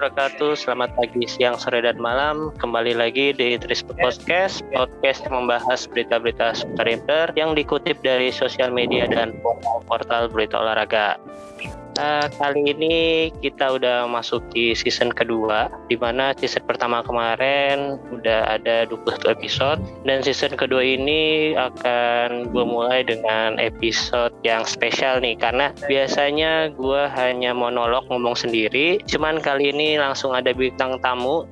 wabarakatuh. Selamat pagi, siang, sore, dan malam. Kembali lagi di Trispo Podcast, podcast yang membahas berita-berita seputar yang dikutip dari sosial media dan portal berita olahraga. Uh, kali ini kita udah masuk di season kedua di mana season pertama kemarin udah ada 21 episode. Dan season kedua ini akan gue mulai dengan episode yang spesial nih karena biasanya gue hanya monolog ngomong sendiri. Cuman kali ini langsung ada bintang tamu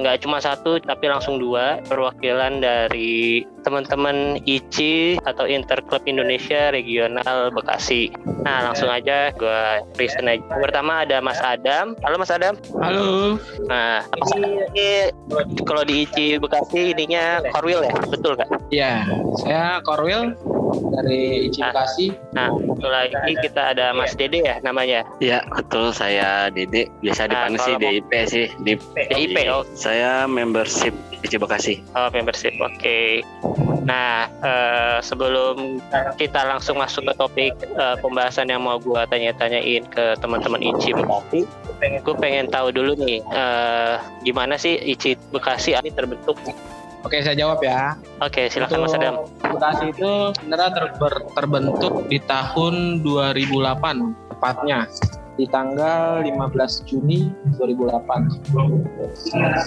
nggak uh, cuma satu tapi langsung dua perwakilan dari teman-teman ICI atau Interclub Indonesia Regional Bekasi. Nah langsung aja gue present aja. Pertama ada Mas Adam. Halo Mas Adam. Halo. Nah Mas Adam ini kalau di ICI Bekasi ininya Korwil ya, betul nggak? Iya, saya Korwil dari ICI nah, Bekasi. Nah, satu lagi kita ada Mas Dede ya namanya. Iya, betul saya Dede. Biasa nah, dipanggil sih DIP sih. Di, DIP, oh. Saya membership ICI Bekasi. Oh, membership. Oke. Okay. Nah, uh, sebelum kita langsung masuk ke topik uh, pembahasan yang mau gue tanya-tanyain ke teman-teman ICI Bekasi, gue pengen tahu dulu nih, uh, gimana sih ICI Bekasi ini terbentuk? Oke, saya jawab ya. Oke, silakan Mas Adam. Bekasi itu sebenarnya ter terbentuk di tahun 2008 tepatnya di tanggal 15 Juni 2008.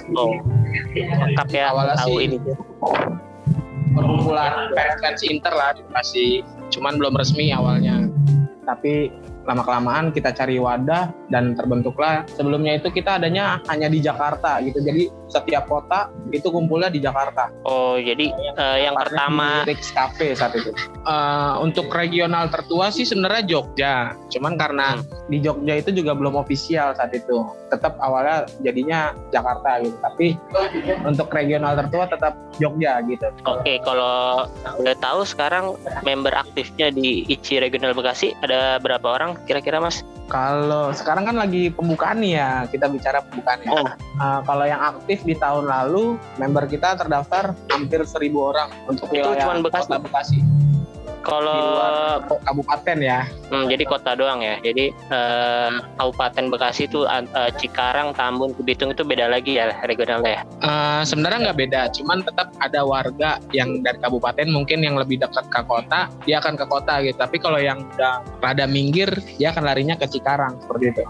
Oh, lengkap ya Awalnya tahu sih, ini. Perkumpulan fans Inter lah Bekasi, cuman belum resmi awalnya. Tapi lama kelamaan kita cari wadah dan terbentuklah sebelumnya itu kita adanya hanya di Jakarta gitu jadi setiap kota itu kumpulnya di Jakarta oh jadi uh, yang pertama Rix Cafe saat itu uh, untuk regional tertua sih sebenarnya Jogja cuman karena hmm. di Jogja itu juga belum ofisial saat itu tetap awalnya jadinya Jakarta gitu tapi untuk regional tertua tetap Jogja gitu oke okay, kalau udah tahu sekarang member aktifnya di ICI Regional Bekasi ada berapa orang kira-kira mas? Kalau sekarang kan lagi pembukaan nih ya, kita bicara pembukaan ya. Oh. Uh, kalau yang aktif di tahun lalu, member kita terdaftar hampir seribu orang untuk Itu wilayah cuma Bekasi. Kota Bekasi. Kalau kabupaten ya. Hmm, jadi kota doang ya. Jadi eh, kabupaten Bekasi itu eh, Cikarang, Tambun, Bitung itu beda lagi ya regionalnya. Uh, sebenarnya nggak beda, cuman tetap ada warga yang dari kabupaten mungkin yang lebih dekat ke kota, dia akan ke kota gitu. Tapi kalau yang udah rada minggir, dia akan larinya ke Cikarang seperti itu.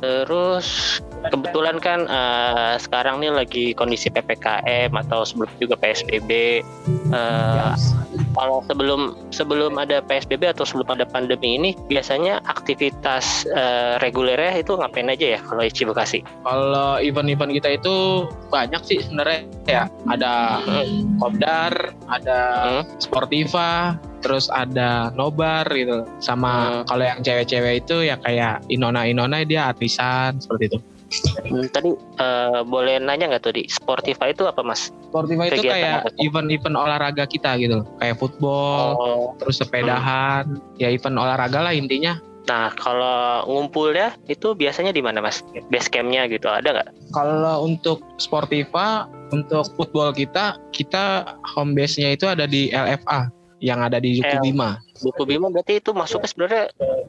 Terus kebetulan kan uh, sekarang nih lagi kondisi ppkm atau sebelum juga psbb. Uh, yes. Kalau sebelum sebelum ada psbb atau sebelum ada pandemi ini, biasanya aktivitas uh, regulernya itu ngapain aja ya kalau Ichi Bekasi? Kalau event-event kita itu banyak sih sebenarnya ya. Ada hmm. kopdar, ada hmm. sportiva, terus ada nobar gitu sama hmm. kalau yang cewek-cewek itu ya kayak Inona Inona dia artisan seperti itu hmm, tadi uh, boleh nanya nggak tuh di Sportiva itu apa mas? Sportiva itu kayak event-event olahraga kita gitu kayak football oh. terus sepedahan hmm. ya event olahraga lah intinya Nah, kalau ngumpulnya itu biasanya di mana, Mas? Base campnya gitu, ada nggak? Kalau untuk Sportiva, untuk football kita, kita home base-nya itu ada di LFA yang ada di Duku Bima. Duku Bima berarti itu masuknya sebenarnya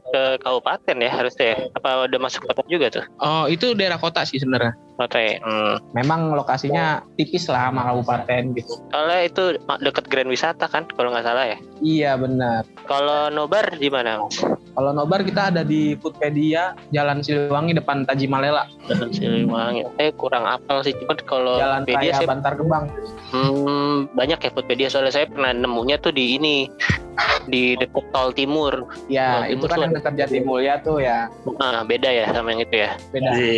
ke kabupaten ya harusnya ya? Apa udah masuk kota juga tuh? Oh itu daerah kota sih sebenarnya. Kota ya. Hmm. Memang lokasinya tipis lah sama kabupaten gitu. Soalnya itu deket Grand Wisata kan kalau nggak salah ya? Iya benar. Kalau Nobar di mana mas? Kalau Nobar kita ada di Foodpedia Jalan Siliwangi depan Taji Malela. Jalan Siliwangi. Eh kurang apal sih cuma kalau Jalan Pedia saya Bantar Gebang. Hmm, banyak ya Foodpedia soalnya saya pernah nemunya tuh di ini di dekat tol timur. Ya, tol itu timur kan yang dekat Jatimulya tuh ya. Nah, beda ya sama yang itu ya. Beda. Di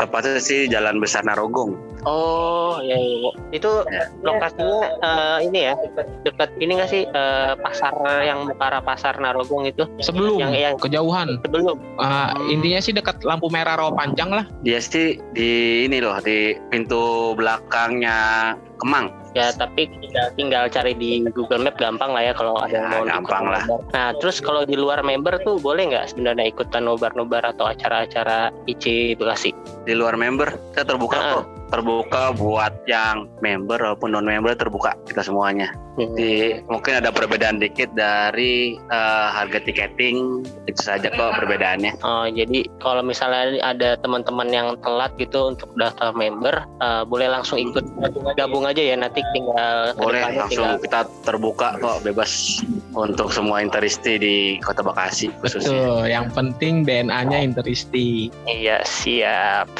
tepatnya sih Jalan Besar Narogong. Oh, ya, ya. Itu ya. lokasinya uh, ini ya, dekat ini nggak sih uh, pasar yang Bukara Pasar Narogong itu? Sebelum yang, yang kejauhan. Sebelum. Uh, intinya sih dekat lampu merah rawa panjang lah. Dia sih di ini loh di pintu belakangnya Kemang. Ya tapi tinggal, tinggal cari di Google Map gampang lah ya kalau ada ya, mau gampang lah. Nah terus kalau di luar member tuh boleh nggak sebenarnya ikutan nobar-nobar atau acara-acara IC Bekasi? Di luar member kita terbuka nah, kok terbuka buat yang member walaupun non member terbuka kita semuanya. Hmm. Di mungkin ada perbedaan dikit dari uh, harga tiketing itu saja kok perbedaannya. Oh, jadi kalau misalnya ada teman-teman yang telat gitu untuk daftar member, uh, boleh langsung ikut gabung aja ya nanti tinggal Boleh langsung tinggal- kita terbuka kok bebas untuk semua interisti di Kota Bekasi khususnya. Betul, yang penting DNA-nya interisti. Iya siap.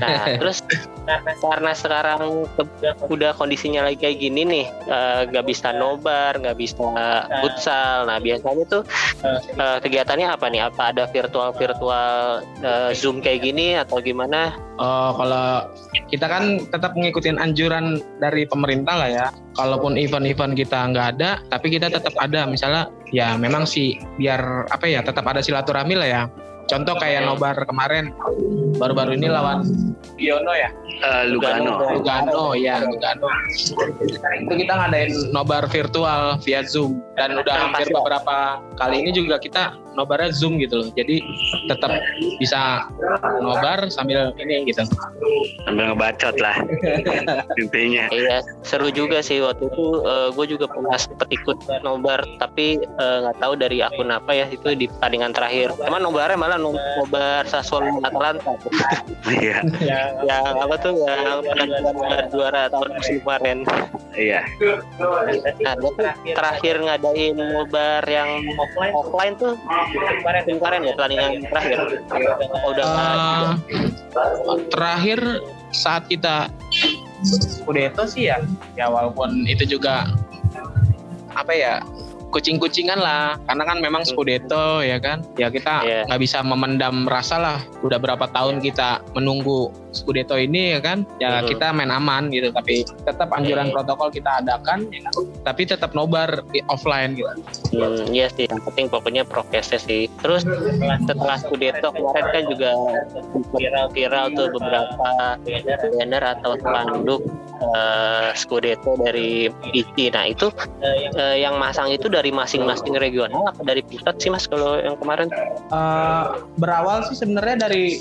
Nah terus karena sekarang udah kondisinya lagi kayak gini nih, eh, nggak bisa nobar, nggak bisa futsal. Nah biasanya tuh eh, kegiatannya apa nih? Apa ada virtual virtual zoom kayak gini atau gimana? Oh, kalau kita kan tetap ngikutin anjuran dari pemerintah lah ya. Kalaupun event-event kita nggak ada, tapi kita tetap ada. Misalnya, ya memang sih biar apa ya, tetap ada silaturahmi lah ya. Contoh kayak nobar kemarin, baru-baru ini lawan Giono ya. Eh, Lugano. Lugano ya Lugano itu kita ngadain nobar virtual via Zoom dan udah hampir beberapa kali ini juga kita nobarnya Zoom gitu loh jadi tetap bisa nobar sambil ini gitu Sambil ngebacot lah intinya. Iya seru juga sih waktu itu gue juga pernah sempet ikut nobar tapi eh, nggak tahu dari akun apa ya itu di pertandingan terakhir. Cuman nobarnya malah no- nobar Sassuolo Atalanta. Iya, yang apa tuh yang penentuan juara tahun musim kemarin. iya. Nah, terakhir ngadain nobar yang offline tuh kemarin kemarin ya? Pertandingan terakhir. Oh, udah. Eh, terakhir saat kita Scudetto sih ya. Ya walaupun itu juga apa ya kucing-kucingan lah. Karena kan memang Scudetto ya kan? Ya kita Iya. nggak bisa memendam rasa lah. Udah berapa tahun kita menunggu Scudetto ini ya kan ya Mhm. kita main aman gitu tapi tetap anjuran Mhm. protokol kita adakan ya kan? tapi tetap nobar offline gitu Hmm, iya sih, yang penting pokoknya prokesnya sih. Terus setelah Scudetto kemarin kan juga viral-viral tuh beberapa banner atau spanduk eh, Scudetto dari ICI. Nah itu eh, yang masang itu dari masing-masing regional apa dari pusat sih mas kalau yang kemarin? Eh, berawal sih sebenarnya dari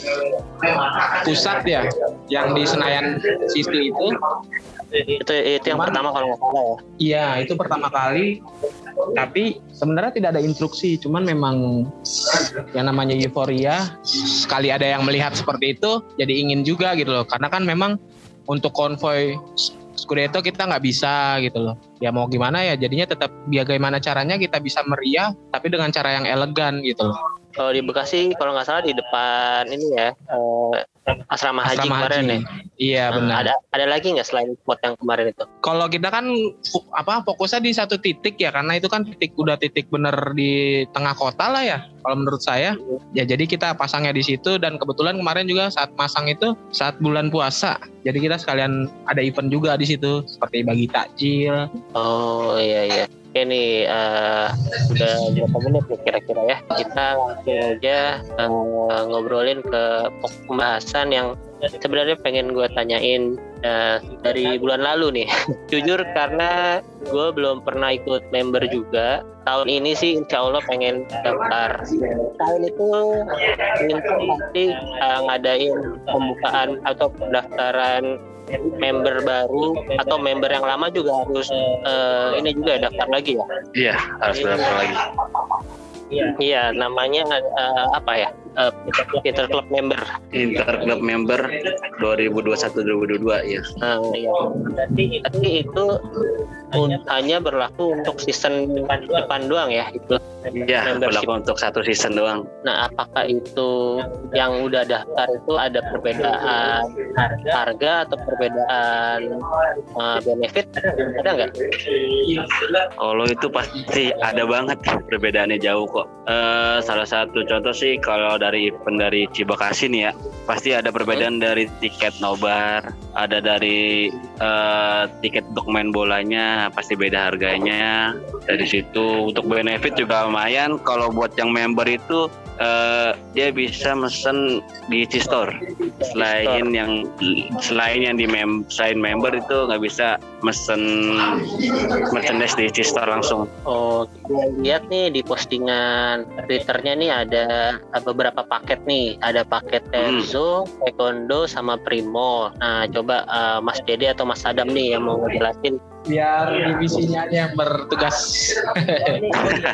pusat ya yang di Senayan City itu Itu itu yang Cuman- pertama kalau nggak salah ya. Iya, itu pertama kali. Tapi sebenarnya tidak ada instruksi, cuman memang yang namanya euforia sekali ada yang melihat seperti itu, jadi ingin juga gitu loh. Karena kan memang untuk konvoy Scudetto kita nggak bisa gitu loh. Ya mau gimana ya, jadinya tetap bagaimana caranya kita bisa meriah, tapi dengan cara yang elegan gitu loh. Kalau di Bekasi kalau nggak salah di depan ini ya eh, asrama haji Asrama kemarin haji. ya. Iya Nah, benar. ada ada lagi nggak selain spot yang kemarin itu? kalau kita kan apa fokusnya di satu titik ya karena itu kan titik udah titik bener di tengah kota lah ya kalau menurut saya ya jadi kita pasangnya di situ dan kebetulan kemarin juga saat masang itu saat bulan puasa jadi kita sekalian ada event juga di situ seperti bagi takjil Oh iya iya. Oke nih eh, udah berapa menit nih kira-kira ya. Kita langsung aja eh, ngobrolin ke pembahasan yang sebenarnya pengen gue tanyain eh, dari bulan lalu nih. Jujur karena gue belum pernah ikut member juga. Tahun ini sih insya Allah pengen daftar. Tahun itu Minto pasti eh, ngadain pembukaan atau pendaftaran member baru atau member yang lama juga harus eh, ini juga ya, daftar lagi ya. Iya, harus daftar lagi. Iya, namanya eh, apa ya? Eh, Peter Club member. Inter Club member 2021-2022 ya. Nah, iya. Tapi itu un- hanya berlaku untuk season depan doang ya itu. Iya, Membership. berlaku untuk satu season doang. Nah, apakah itu yang udah daftar itu ada perbedaan harga atau perbedaan eh, benefit? Ada nggak? Kalau itu pasti ada banget perbedaannya jauh kok. Eh, salah satu contoh sih kalau dari event dari Cibakasi nih ya, pasti ada perbedaan dari tiket nobar, ada dari eh, tiket untuk main bolanya, pasti beda harganya. Dari situ untuk benefit juga lumayan. Kalau buat yang member itu uh, dia bisa mesen di Eci Store. Selain yang selain yang di mem selain member itu nggak bisa mesen merchandise di Eci Store langsung. Oh, lihat nih di postingan Twitternya nih ada beberapa paket nih. Ada paket. Terzo, hmm. Taekwondo, sama Primo. Nah, coba uh, Mas Dede atau Mas Adam nih yang mau ngejelasin biar divisinya yang bertugas.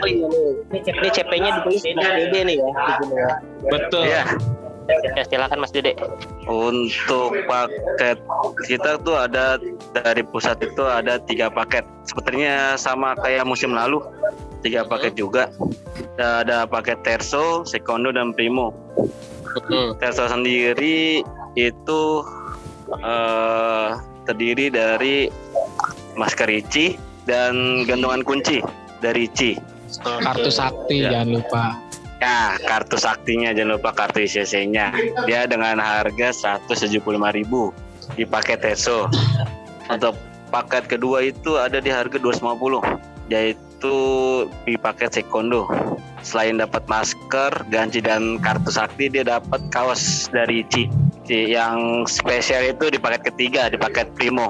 iya, ini CP-nya ditulis Mas Dede nih ya. ya. Betul. Ya. Ya silakan Mas Dede. Untuk paket kita tuh ada dari pusat itu ada tiga paket. Sepertinya sama kayak musim lalu tiga paket juga. Ada paket Terso, Secondo dan Primo. Terso sendiri itu uh, terdiri dari masker Ici dan gantungan kunci dari Ici. Kartu sakti ya. jangan lupa. Ya, kartu saktinya jangan lupa kartu ICC-nya. Dia dengan harga 175.000 di paket Teso. Untuk paket kedua itu ada di harga 250 yaitu di paket Sekondo. Selain dapat masker, ganci dan kartu sakti dia dapat kaos dari Ici. Yang spesial itu di paket ketiga, di paket Primo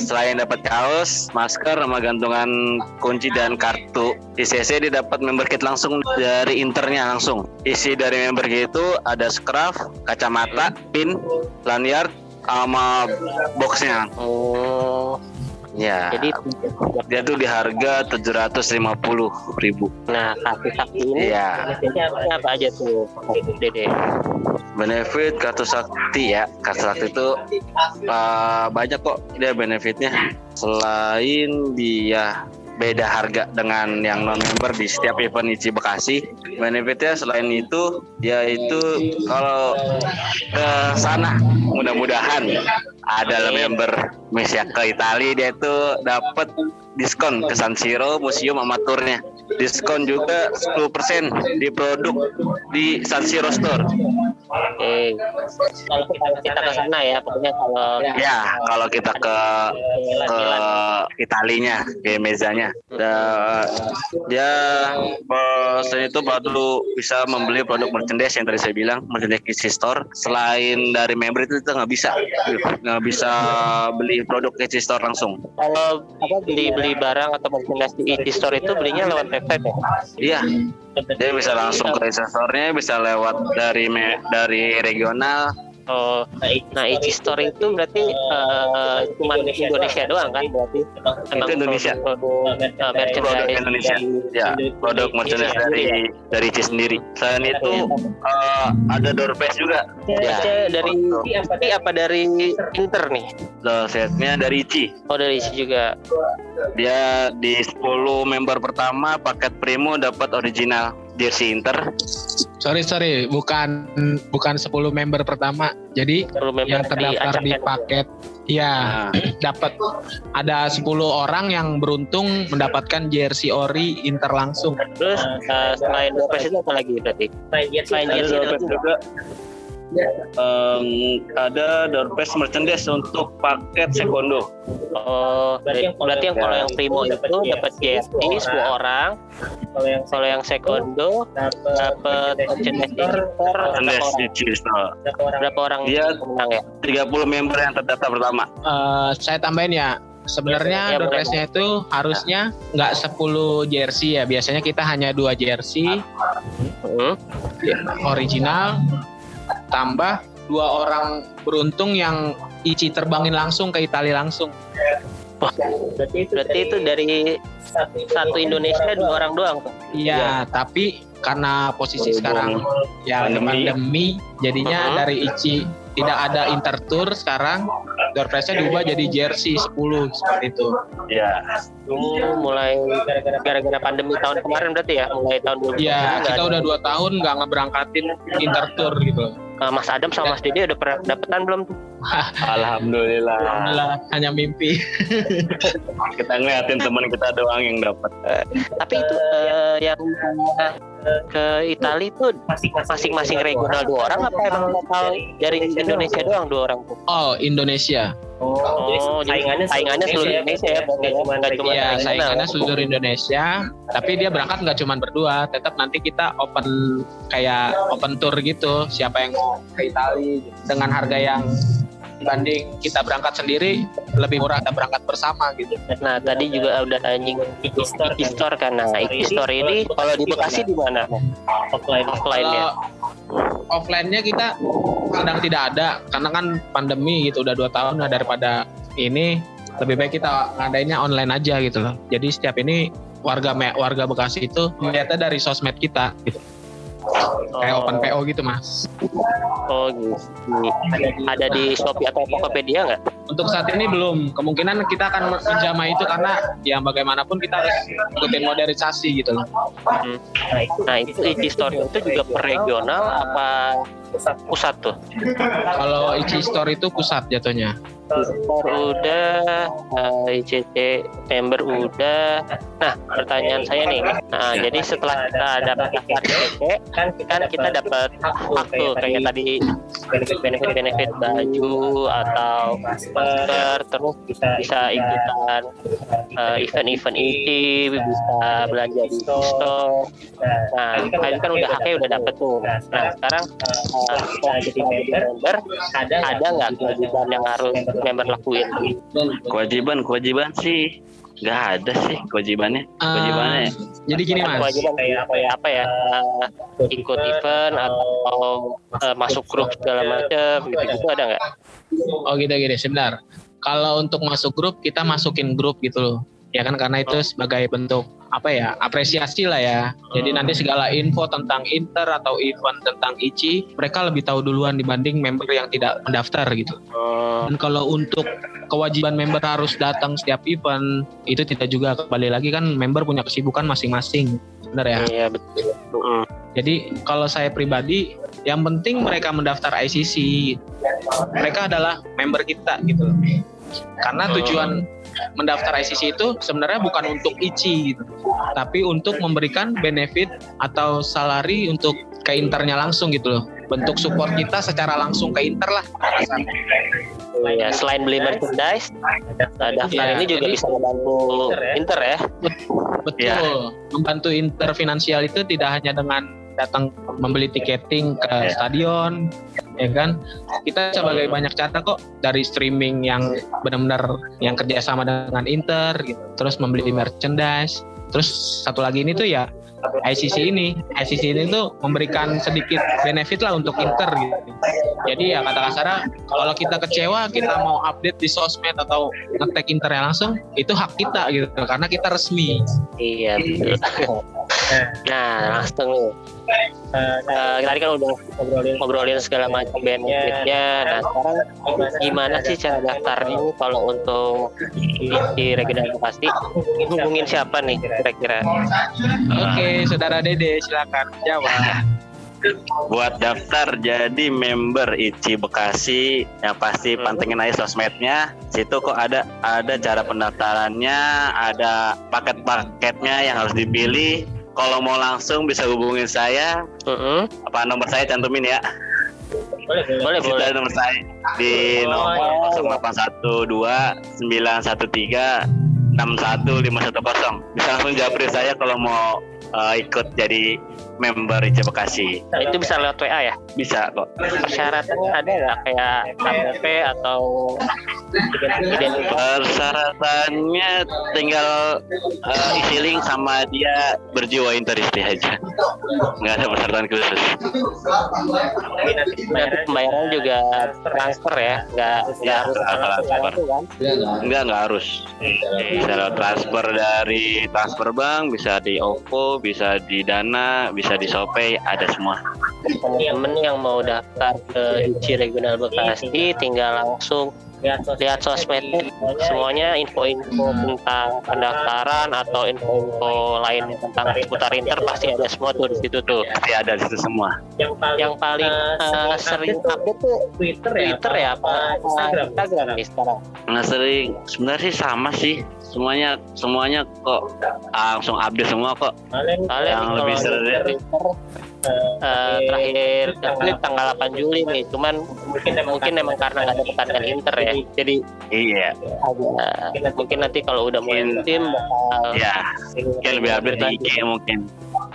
Selain dapat kaos, masker, sama gantungan kunci dan kartu ICC dia dapat member kit langsung dari internya langsung. Isi dari member kit itu ada scarf, kacamata, pin, lanyard, sama boxnya. Oh. Ya. Jadi dia tuh di harga tujuh ratus lima puluh ribu. Nah, kartu sakti ini ya. apa aja tuh, Dede? benefit kartu sakti ya kartu sakti itu uh, banyak kok dia benefitnya selain dia beda harga dengan yang non member di setiap event Ichi Bekasi. Benefitnya selain itu, dia itu kalau ke sana mudah-mudahan ada member misalnya ke Italia dia itu dapat diskon ke San Siro museum amaturnya diskon juga 10% di produk di San Siro Store Oke. Kalau kita, kita ke sana ya, pokoknya kalau ya kalau kita ke ke Italinya, ke mezanya, dia selain itu baru bisa membeli produk merchandise yang tadi saya bilang merchandise Store. Selain dari member itu kita nggak bisa nggak bisa beli produk Kissy Store langsung. Kalau beli beli barang atau merchandise di Kissy Store itu belinya lewat website ya? Iya, dia bisa langsung ke resesornya bisa lewat dari dari regional Oh, nah Ichi Store itu berarti uh, cuma Indonesia doang kan berarti? Emang itu Indonesia. Produk, uh, produk Indonesia. Ya, produk merchandise dari dari Ichi sendiri. Selain itu uh, ada door prize juga. Ya. dari apa, apa dari Inter nih? Setnya dari Ichi. Oh dari Ichi juga. Dia di 10 member pertama paket primo dapat original jersey Inter. Sorry sorry, bukan bukan 10 member pertama. Jadi member yang terdaftar di, paket ya nah. dapat ada 10 orang yang beruntung mendapatkan jersey ori Inter langsung. Terus uh, selain dua itu apa lagi berarti? Selain jersey, selain jersey juga um, ada doorpress merchandise untuk paket sekondo. Oh, berarti, berarti yang kalau yang primo itu dapat GST 10 orang. Kalau yang kalau yang sekondo dapat merchandise merchandise Berapa orang Dia menang ya? 30 member yang terdaftar pertama. Uh, saya tambahin ya, sebenarnya ya, doorpressnya itu harusnya nggak 10 jersey ya biasanya kita hanya dua jersey hmm. original tambah dua orang beruntung yang Ici terbangin langsung ke Italia langsung. Oh, berarti itu, berarti itu dari satu Indonesia dua orang doang Iya, ya. tapi karena posisi oh, sekarang ya pandemi, pandemi jadinya uh -huh. dari Ici tidak ada intertour sekarang door prize-nya diubah jadi jersey 10 seperti itu. Iya. Mulai gara-gara pandemi tahun kemarin berarti ya, mulai tahun 2020. Iya, kita udah dua tahun nggak ngeberangkatin intertour gitu. Uh, Mas Adam sama Mas Dede udah pernah dapetan belum tuh? Alhamdulillah. Alhamdulillah, hanya mimpi. kita ngeliatin teman kita doang yang dapat. Uh, tapi itu uh, yang uh, ke Italia itu masing-masing regional dua orang apa emang lokal dari Indonesia doang dua orang tuh? Oh Indonesia. Oh, jadi saingannya saingannya seluruh Indonesia ya, bukan cuma nggak cuma Iya, saingannya seluruh Indonesia. Tapi dia berangkat nggak cuma berdua, tetap nanti kita open kayak open tour gitu. Siapa yang mau ke Itali dengan harga yang dibanding kita berangkat sendiri lebih murah kita berangkat bersama gitu. Nah, tadi juga udah anjing Iki Store kan. Nah, Iki Store ini kalau di Bekasi di mana? Offline offline-nya. Kalau offline-nya kita sedang tidak ada karena kan pandemi gitu udah dua tahun nah daripada ini lebih baik kita ngadainnya online aja gitu loh. Jadi setiap ini warga warga Bekasi itu melihatnya dari sosmed kita gitu. Kayak open PO gitu mas. Oh, gitu. Ada di Shopee atau Tokopedia nggak? Untuk saat ini belum. Kemungkinan kita akan menjamah itu karena yang bagaimanapun kita harus ikutin modernisasi gitu loh. Nah, itu Iki Store itu juga per regional apa pusat tuh? Kalau Ichi Store itu pusat jatuhnya. Store udah, eh, ICC member udah. Nah, pertanyaan saya nih, nah jadi setelah kita dapat ICC, kan kan kita dapat hak tuh kayak tadi benefit benefit baju atau masker, terus bisa ikutan eh, event-event ini, bisa belanja di store. Nah, kalian kan udah haknya udah dapet tuh. Nah, sekarang eh, setelah jadi member, ada nggak kewajiban yang harus member lakuin? Kewajiban, kewajiban sih nggak ada sih kewajibannya. Kewajibannya Jadi gini mas. Kewajiban kayak apa ya? Apa ya? eh, ikut event atau eh, masuk grup segala macam gitu-gitu ada nggak? Oh gitu gini sebentar. Kalau untuk masuk grup kita masukin grup gitu loh. Ya kan karena itu sebagai bentuk apa ya apresiasi lah ya. Jadi nanti segala info tentang Inter atau event tentang ICI mereka lebih tahu duluan dibanding member yang tidak mendaftar gitu. Oh, Dan kalau untuk kewajiban member harus datang setiap event itu tidak juga kembali lagi kan member punya kesibukan masing-masing. Benar ya? iya betul. Mm. Jadi kalau saya pribadi yang penting mereka mendaftar ICC. Mereka adalah member kita gitu. Karena tujuan mendaftar ICC itu sebenarnya bukan untuk ICI gitu. Tapi untuk memberikan benefit atau salary untuk ke internya langsung gitu loh. Bentuk support kita secara langsung ke inter lah. Iya, selain beli merchandise, daftar Iya, ini juga jadi- bisa membantu Inter ya. Betul. Iya. Membantu inter finansial itu tidak hanya dengan datang membeli tiketing ke Iya. stadion, ya kan? Kita sebagai banyak cara kok dari streaming yang benar-benar yang kerjasama dengan Inter, gitu. terus membeli merchandise, terus satu lagi ini tuh ya ICC ini, ICC ini tuh memberikan sedikit benefit lah untuk Inter gitu. Jadi ya kata kasarnya kalau kita kecewa kita mau update di sosmed atau ngetek Internya langsung itu hak kita gitu karena kita resmi. Iya betul. Nah langsung nih. Eh, tadi kan udah ngobrolin, ngobrolin segala macam benefitnya. Nah sekarang gimana sih cara daftarnya nih kalau untuk di regional Bekasi? Hubungin siapa nih kira-kira? Oke, saudara Dede silakan jawab. buat daftar jadi member ICI Bekasi yang pasti Hmm. pantengin aja sosmednya situ kok ada ada cara pendaftarannya ada paket-paketnya yang harus dipilih kalau mau langsung bisa hubungin saya Mm-mm. apa nomor saya cantumin ya Boleh boleh. ada nomor saya di nomor iya. 0812 913 61510 bisa langsung japri saya kalau mau eh, ikut jadi member ICI Bekasi Nah, itu bisa lewat WA ya? bisa kok Persyaratannya ada nggak kayak KTP atau identitas? Persyaratannya tinggal eh, isi link sama dia berjiwa interisti aja. Nggak ada persyaratan khusus. Nanti pembayaran juga transfer ya, nggak nggak harus transfer. kan? Enggak, nggak harus. Bisa lewat transfer dari transfer bank, bisa di OVO, bisa di Dana, bisa di Shopee, ada semua. Temen-temen yang mau daftar ke ICI Regional Bekasi tinggal langsung lihat sosmednya semuanya. Info-info tentang pendaftaran atau info-info lain tentang seputar inter pasti ada semua tuh di situ tuh. Pasti ada di situ semua. yang paling eh, sering update tuh Twitter ya? Apa Instagram? Instagram sekarang? Nggak sering, sebenarnya sih sama sih. Semuanya semuanya kok langsung update semua kok. Kalian yang lebih di seru eh, terakhir update tanggal 8 Juli nih. Cuman mungkin mungkin emang karena nggak ada pertandingan Inter ya. jadi iya. agak mungkin nanti kalau udah mulai Mungkin- tim ya mungkin lebih update di IG mungkin.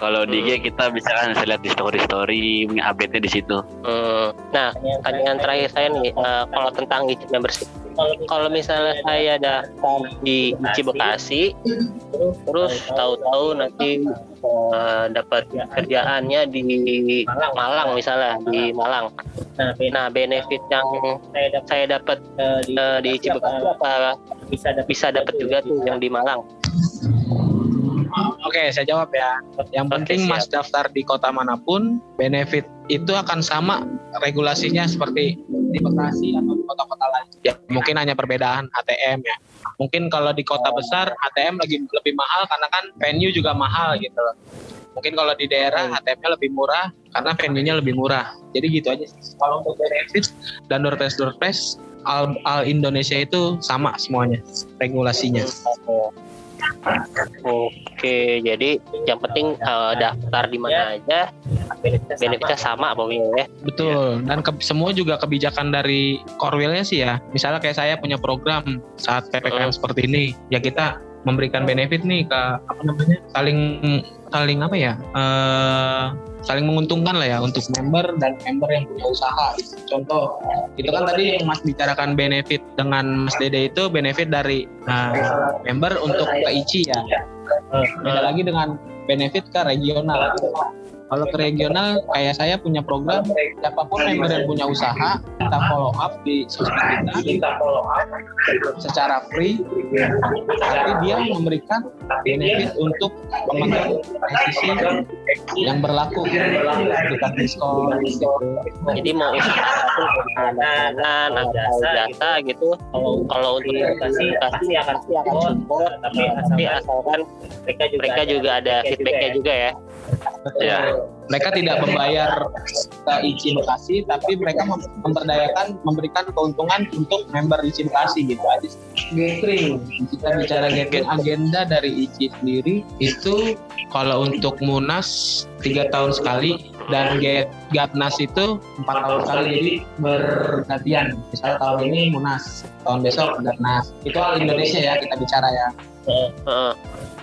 Kalau di IG kita bisa kan bisa lihat di story story update nya di situ. Hmm, Nah, pertanyaan terakhir. saya nih, eh, kalau tentang ICI membership. Kalau misalnya saya daftar di ICI Bekasi, terus tahu-tahu nanti eh, dapat kerjaannya di Malang. Misalnya di Malang. Nah, benefit yang saya dapat eh, di ICI Bekasi apa? bisa dapat juga tuh yang di Malang? Oke, saya jawab ya. Yang Oke, penting siap. Mas daftar di kota mana pun, benefit itu akan sama regulasinya seperti di Bekasi atau di kota-kota lain. Ya, mungkin hanya perbedaan ATM ya. Mungkin kalau di kota besar ATM lagi lebih mahal karena kan venue juga mahal gitu loh. Mungkin kalau di daerah ATM-nya lebih murah karena venue-nya lebih murah. Jadi gitu aja sih. Kalau untuk benefit dan door prize door prize all, all Indonesia itu sama semuanya regulasinya. Oke, jadi yang penting eh, daftar di mana aja, benefitnya sama pokoknya ya. Betul. Dan ke- semua juga kebijakan dari Korwilnya sih ya. Misalnya kayak saya punya program saat ppkm Hmm. seperti ini, ya kita memberikan benefit nih ke apa namanya saling saling apa ya eh saling menguntungkan lah ya untuk member dan member yang punya usaha. gitu. Contoh itu kan tadi yang Mas bicarakan benefit dengan Mas Dede itu benefit dari eh, member untuk ke ICI ya. Beda lagi dengan benefit ke regional. Kalau ke regional, kayak saya punya program, siapa pun member yang punya usaha, kita follow up di sosmed kita, secara free, tapi dia memberikan benefit untuk teman-teman presisi yang berlaku, diskon. Jadi mau usaha makanan atau jasa gitu, kalau untuk kasih pasti akan akan support, tapi tapi asalkan mereka juga ada feedbacknya juga ya. Ya. Mereka tidak membayar ke ICI Bekasi, tapi mereka mem- memperdayakan, memberikan keuntungan untuk member ICI Bekasi gitu aja. Gathering, kita bicara gathering agenda dari ICI sendiri itu kalau untuk Munas tiga tahun sekali dan Get Gatnas itu empat tahun sekali jadi bergantian. Misalnya tahun ini Munas, tahun besok Gatnas. Itu hal Indonesia ya kita bicara ya. Heeh.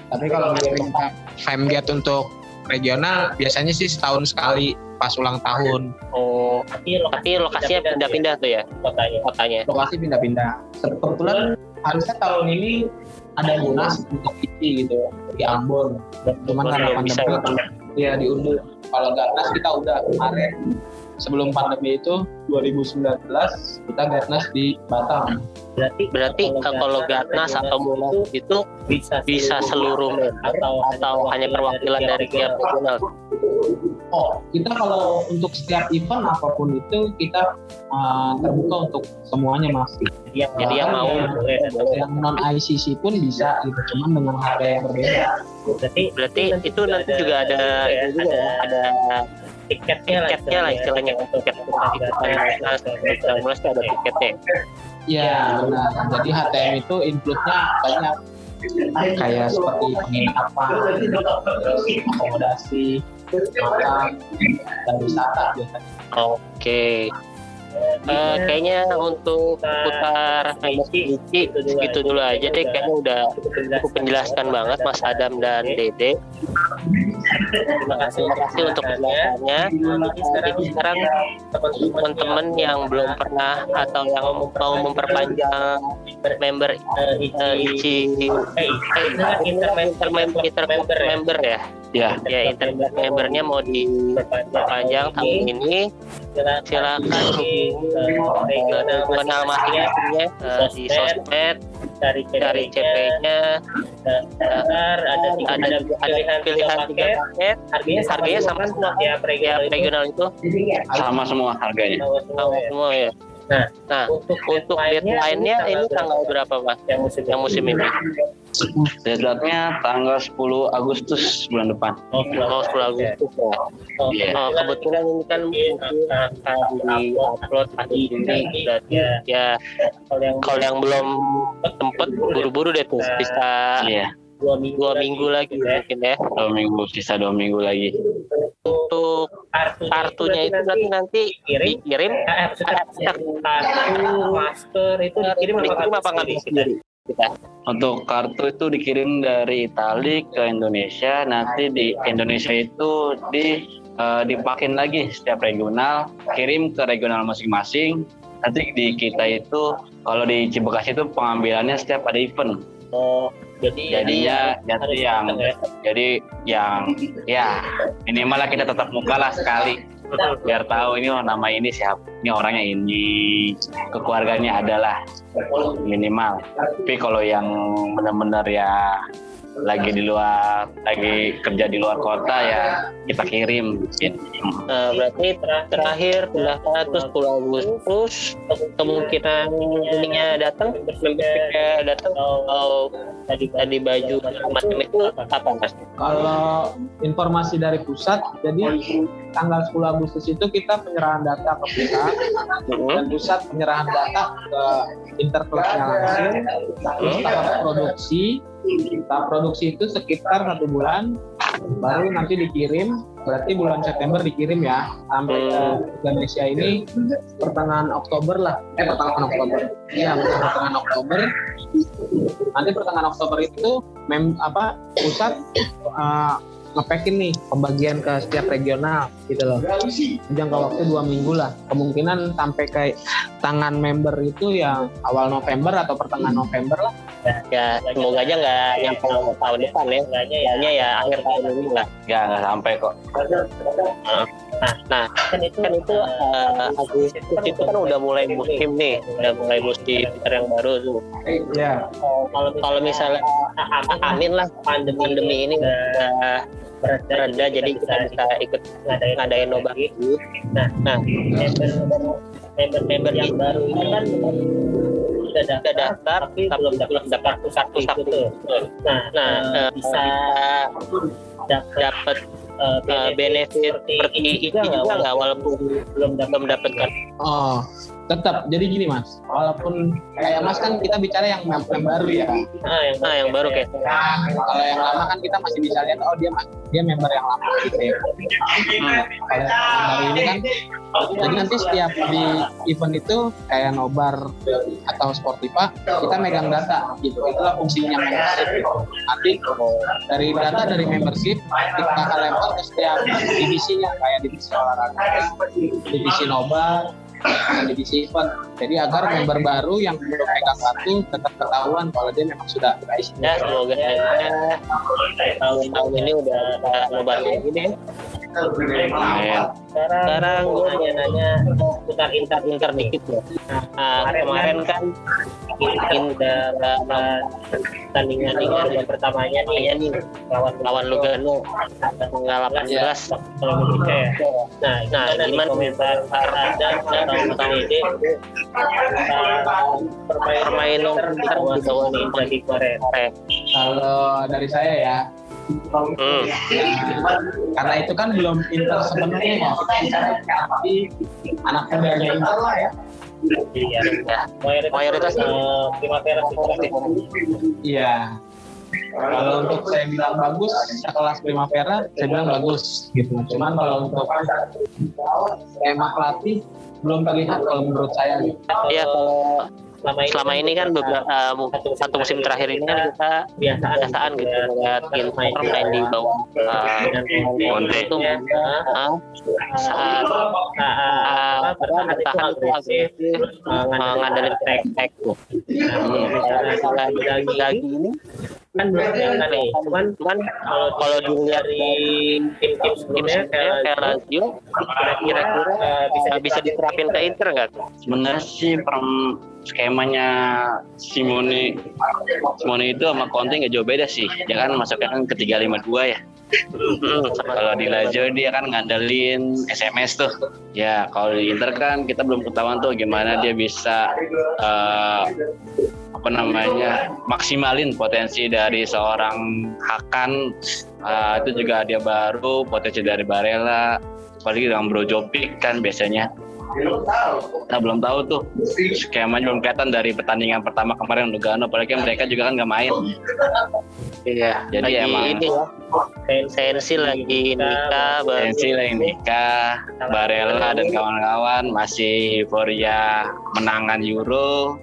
Tapi kalau gathering Femget untuk regional biasanya sih setahun sekali pas ulang tahun. Oh, tapi lokasinya pindah-pindah tuh ya kotanya. Kotanya. Lokasi pindah-pindah. Kebetulan harusnya tahun ini ada munas untuk ICI gitu di Ambon. Cuman karena bisa pandemi ya diundur. Kalau Gatnas kita udah kemarin sebelum pandemi itu 2019 kita Gatnas di Batam. Berarti berarti kalau Gatnas atau Munas itu bisa seluruh member atau atau hanya perwakilan dari tiap regional. Oh, kita kalau untuk setiap event apa pun itu kita uh, terbuka untuk semuanya masih. Jadi yang mau yang non ICC pun bisa gitu, cuman dengan harga yang berbeda. berarti berarti itu nanti juga ada juga ya, ada tiketnya lah tiketnya lah istilahnya tiket Munas Munas itu ada tiketnya. Iya benar. Jadi HTM itu include-nya banyak kayak seperti penginapan, akomodasi, makan, dan wisata biasanya. Oke. Eh, kayaknya untuk putar IC gitu dulu aja. deh. Kayaknya udah cukup menjelaskan banget Mas Adam dan Dede. Terima kasih, terima kasih untuk penjelasannya. Jadi sekarang teman-teman yang belum pernah atau yang mau memperpanjang member eh, ICI eh, inter member inter member ya? Ya. ya internet membernya mau diperpanjang tahun ini. silakan hubungi regional masing-masingnya eh, di sosmed dari dari CP-nya daftar ada ada ada pilihan tiga paket. harganya harganya sama semua. Ya regional itu. Sama semua harganya. sama semua ya. Nah, nah untuk, untuk deadline-nya ini tanggal berapa? Mas? Yang musim, yang musim ini? Deadline-nya tanggal 10 Agustus bulan depan. Oh, 10, oh, 10 Agustus. Ya. Oh, yeah. oh, kebetulan ini kan akan di upload akhir Juni berarti ya kalau yang kalau yang belum tempat buru-buru deh tuh bisa yeah dua minggu, dua minggu lagi ya. mungkin ya. Dua minggu sisa dua minggu lagi. Untuk kartunya itu nanti nanti dikirim? eh, kartu masker itu dikirim apa nggak bisa Untuk kartu itu dikirim dari Italia ke Indonesia, nanti di Indonesia itu di uh, dipakin lagi setiap regional, kirim ke regional masing-masing. Nanti di kita itu kalau di Cibokas itu pengambilannya setiap ada event. Oh, jadi jadi ya jadi yang ya. jadi yang ya minimal lah kita tetap muka lah sekali biar tahu ini oh, nama ini siapa. Ini orangnya ini. Kekeluarganya adalah minimal. Tapi kalau yang benar-benar ya lagi di luar lagi kerja di luar kota ya kita kirim gitu. Uh, berarti terakhir pendaftaran terus 10 Agustus kemungkinan ininya datang membershipnya datang oh, tadi tadi baju macam itu apa mas? Kalau informasi dari pusat, jadi tanggal 10 Agustus itu kita penyerahan data ke pusat mm-hmm. dan pusat penyerahan data ke interklubnya langsung, terus tahap produksi tahap produksi itu sekitar satu bulan baru nanti dikirim. Berarti bulan September dikirim ya sampai ke Indonesia ini. Pertengahan Oktober lah. Eh pertengahan Oktober. Iya pertengahan Oktober. Nanti pertengahan Oktober itu mem apa pusat uh, ngepackin nih pembagian ke setiap regional gitu loh. Jangka waktu dua minggu lah. Kemungkinan sampai ke tangan member itu yang awal November atau pertengahan November lah. Ya, semoga aja nggak nyampe tahun depan ya. Ya. Ya akhir tahun ini lah. Nggak nggak sampai kok nah nah kan itu kan itu uh, Agustus itu kan udah mulai musim nih udah mulai musim yang baru tuh. Ya kalau kalau misalnya amin lah pandemi pandemi ini udah reda jadi kita bisa ikut ngadain ngadain nobar nah nah. Member-member yang baru itu kan sudah daftar, daftar tapi belum belum daftar pusat pusat itu. Nah nah uh, bisa dapat uh, benefit, seperti itu juga nggak walaupun belum belum dapatkan oh tetap jadi gini mas. Walaupun kayak mas kan kita bicara yang yang, baru ya. Ah yang, ah, yang baru kayak nah, kalau yang lama kan kita masih bisa lihat oh dia dia member yang lama gitu ya. Nah, kalau yang baru ini kan jadi nanti setiap di event itu kayak nobar atau sportiva kita megang data gitu. Itulah fungsinya membership gitu. nanti dari data dari membership kita lempar ke setiap divisinya kayak divisi olahraga divisi nobar divisi event. Jadi agar member baru yang belum pegang kartu tetap ketahuan kalau dia memang sudah guys. Ya semoga ya, tahun-tahun ini udah nobar kayak gini. Sekarang, sekarang gue nanya nanya putar inter inter dikit ya. Nah, kemarin kan ini udah pertandingan ini pertamanya nih nih lawan lawan Lugano. Tanggal 18 kalau Indonesia ya. Nah, nah gimana? komentar Anda atau tahun ini permainan Inter di bawah Inter di Korea? Kalau dari saya ya, Hmm. Karena itu kan belum Inter sepenuhnya ya. Tapi anak mudanya Inter lah ya. Iya, ya. mayoritas uh, Primavera Iya. Kalau untuk saya bilang bagus, sekelas Primavera, saya bilang bagus gitu. Cuman kalau untuk skema pelatih belum terlihat kalau menurut saya. Iya, kalau selama ini, selama ini kan beberapa uh, satu musim terakhir ini kan kita biasaan biasaan gitu melihat main main di bawah. uh, itu saat bertahan agresif ngandelin tek tek lagi lagi ini kan belum kelihatan nih cuman cuman kalau kalau dilihat dari tim-tim sebelumnya kayak Lazio kira-kira bisa bisa diterapin ke Inter nggak? Sebenarnya sih skemanya Simone Simone itu sama Conte nggak jauh beda sih. Ya kan masuknya kan ke 352 ya. Kalau di Lazio dia kan ngandelin SMS tuh. Ya kalau di Inter kan kita belum ketahuan tuh gimana dia bisa uh, apa namanya maksimalin potensi dari seorang Hakan. Uh, itu juga dia baru potensi dari Barella. Apalagi dengan Brojovic kan biasanya. Kita belum tahu tuh. Skemanya belum kelihatan dari pertandingan pertama kemarin Lugano. Apalagi mereka juga kan nggak main iya jadi lagi emang ini ya. Sensi lagi nikah sensi lagi nikah Barella dan kawan-kawan masih euforia menangan Euro.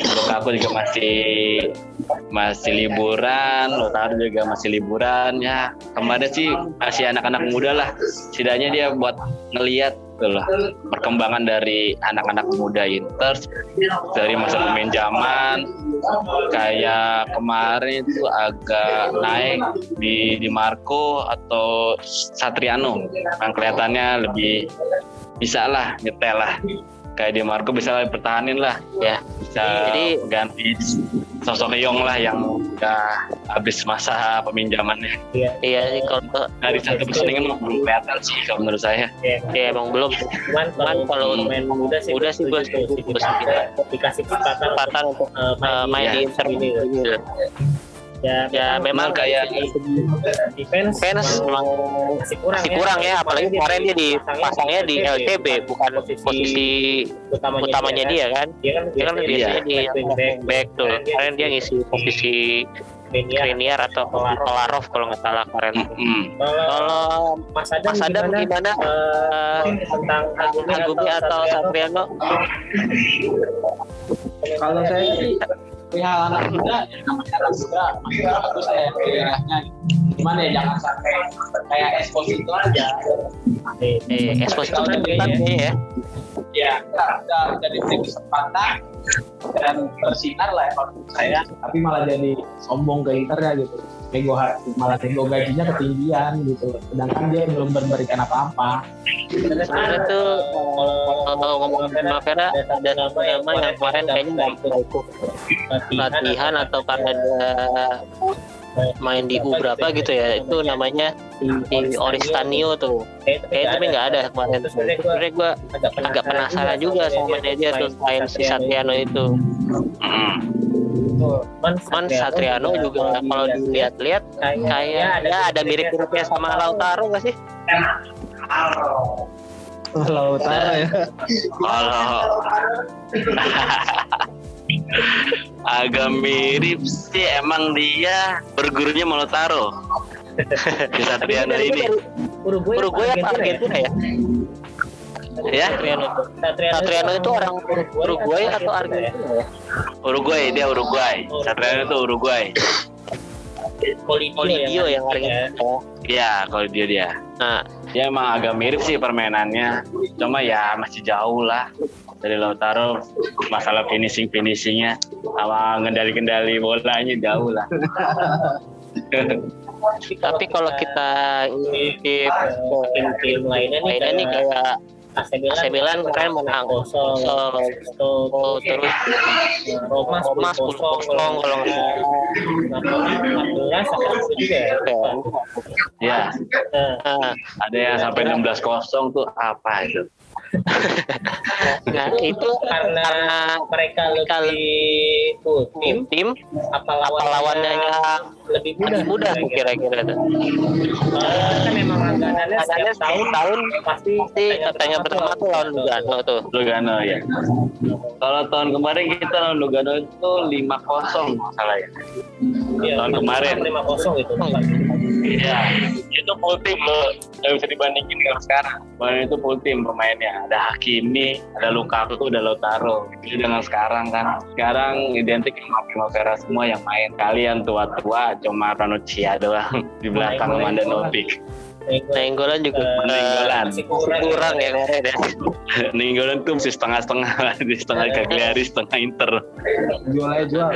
Lukaku juga masih masih liburan, Lautaro juga masih liburan ya. Kemarin sih masih anak-anak muda lah. Setidaknya dia buat ngeliat lah perkembangan dari anak-anak muda Inter dari masa pemain zaman kayak kemarin itu agak naik di di Marco atau Satriano yang kelihatannya lebih bisa lah nyetel lah kayak di Marco bisa pertahanin lah ya bisa jadi ganti sosok Yong lah yang udah habis masa peminjamannya. Iya. Iya sih kalau dari satu pertandingan belum kelihatan sih kalau menurut saya. Iya. Ya, emang belum. Cuman cuman kalau main muda sih udah sih gue setuju kita dikasih kesempatan untuk uh, main ya. di Inter ini ya, ya memang kayak defense, defense memang masih kurang, masih ya. kurang ya, ya. apalagi kemarin dia dipasangnya di LTB bukan posisi, posisi utamanya, utamanya dia, kan? dia kan, dia kan biasanya di back, back tuh. kemarin dia ngisi posisi Kriniar atau Kolarov. Kalau nggak salah kemarin. Kalau Mas Adam, Mas Adam gimana, gimana? Uh, tentang Agumi atau Satriano? Kalau saya sih perihal anak muda ya anak muda masih bagus ya daerahnya gimana ya jangan sampai kayak Esposito aja. Eh, eh Esposito kan ya. Ya ya udah udah diberi kesempatan dan bersinar lah ya saya. Tapi malah jadi sombong ke Inter ya gitu nego malah nego gajinya ketinggian gitu. Sedangkan dia belum memberikan apa-apa. Sebenarnya tuh kalau ngomong sama Vera ada nama-nama yang kemarin kayaknya nggak ikut latihan atau karena ada main di U berapa gitu ya itu namanya di Oristanio tuh. Kayak tapi nggak ada. kemarin. Sebenarnya gue agak penasaran juga sama dia tuh selain si Satriano itu Man, Man Satriano juga kalau dilihat-lihat kayak ya ada mirip-miripnya sama Lautaro nggak sih? Lautaro ya. Kalau agak mirip sih emang dia bergurunya Lautaro. Di Satriano ini. Uruguay, Uruguay apa Argentina ya? Ya? Satriano. Itu Satriano itu orang Uruguay atau Argentina ya? Uruguay dia Uruguay. Satriano itu Uruguay. Polidio yang Argentina Iya, kalau dia. Dia. Nah, dia emang agak mirip sih permainannya. Cuma ya masih jauh lah dari Lautaro. Masalah finishing finishingnya sama ngendali-kendali bolanya jauh lah. Tapi kalau kita intip tim-tim lainnya nih kayak AC Milan, AC Milan keren menang kosong, oh, terus? Roma Roma kosong kalau nggak salah. empat belas sampai juga ya. Ya, ada yang sampai enam belas kosong tuh apa itu? nah itu karena mereka lebih full tim, tim apa lawan lawannya lebih mudah lebih kira-kira tuh. Uh, kan memang langganannya setiap tahun tahun pasti pasti katanya pertama tuh lawan Lugano tuh Lugano ya kalau tahun kemarin kita lawan Lugano itu lima kosong salah ya, ya tahun kemarin lima kosong itu Iya, itu full tim loh. Gak bisa dibandingin dengan sekarang. Kemarin itu full tim pemainnya. Ada Hakimi, ada Lukaku, ada Lautaro. Itu dengan sekarang kan. Sekarang identik sama Primavera semua yang main. Kalian tua-tua cuma Ranuccia doang di belakang Mandanovic. Nenggolan juga Nenggolan masih kurang, kurang ya kemarin ya. Nenggolan tuh masih setengah-setengah di setengah Cagliari setengah Inter. Jual aja jual.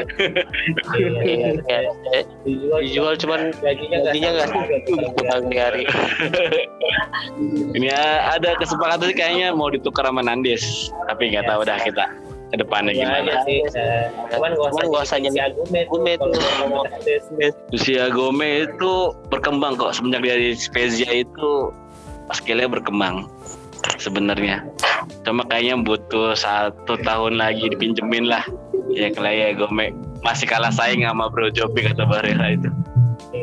Iya, iya, iya. Dijual cuman gajinya nggak sih Cagliari. Ini ada kesepakatan sih kayaknya mau ditukar sama Nandes, tapi nggak tahu dah kita. Ke depannya Iya, gimana. iya sih. Cuman gak usah, Cuman gak usah jadi artis. Lucia Gome itu berkembang kok semenjak dari Spezia itu skillnya berkembang sebenarnya. Cuma kayaknya butuh satu tahun lagi dipinjemin lah. Ya kalau ya Gome masih kalah saing sama Bro Jopi kata Barella itu.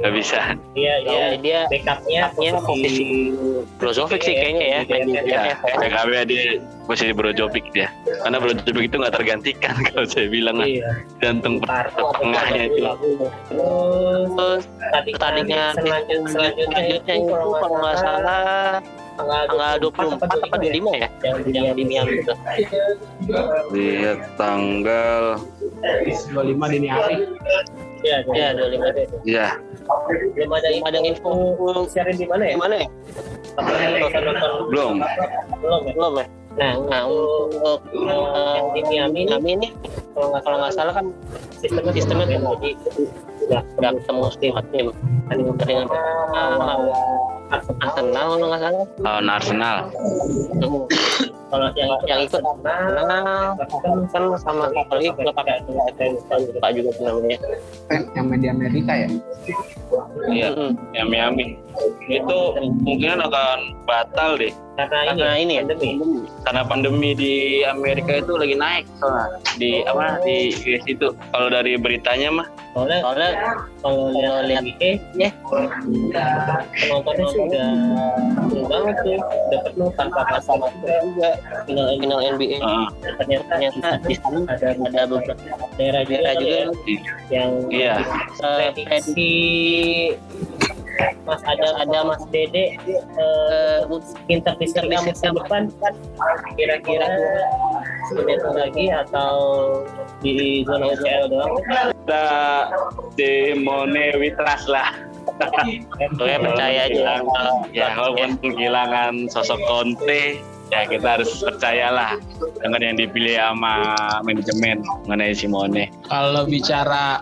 Gak bisa. Iya, iya. Ya, dia Backupnya backupnya posisi Brozovic sih kayaknya ya. Ya. PKB dia posisi Bro Jopic dia. Karena Bro Jopic itu nggak tergantikan kalau saya bilang lah. Iya. Atau tengahnya itu. Terus Terus tadi pertandingan selanjutnya itu kalau nggak salah tanggal tanggal 24 apa 25 ya yang di yang di Miami itu. Lihat tanggal 25 dini hari. Iya, Ya, iya. 25 deh. ya Belum ada Belum ada info siarin di mana ya? di mana ya? Belum. belum ya? Belum ya. Nah, Nah, untuk eh, di Miami ini Miami ini kalau nggak kalau nggak salah kan sistemnya sistemnya kan kan jadi nggak nggak ketemu semua tim. Pertandingan pertama Arsenal kalau nggak salah. Lawan Arsenal. Hmm. kalau yang Yang ikut Arsenal kan sama apalagi klub apa Pak juga namanya. Yang main di Amerika ya. Iya, Mm-mm. yang Miami. Itu kemungkinan akan batal deh. karena ini Karena ini ya. pandemi. Karena pandemi di Amerika itu lagi naik soalnya. Di apa di US itu. Kalau dari beritanya mah Soalnya Soalnya kalau kalau lihat lihat NBA penontonnya sih. udah penuh banget tuh udah penuh tanpa masalah juga. final final NBA eh, ternyata ternyata di sana ada ada beberapa daerah daerah juga yang Iya. eh, prediksi Mas ada ada Mas Dede di A musim depan kira-kira seminggu lagi atau di zona UCL doang kita Simone Witras lah. Pokoknya percaya aja Ya walaupun kehilangan sosok Conte ya kita harus percayalah dengan yang dipilih sama manajemen mengenai Simone. Kalau bicara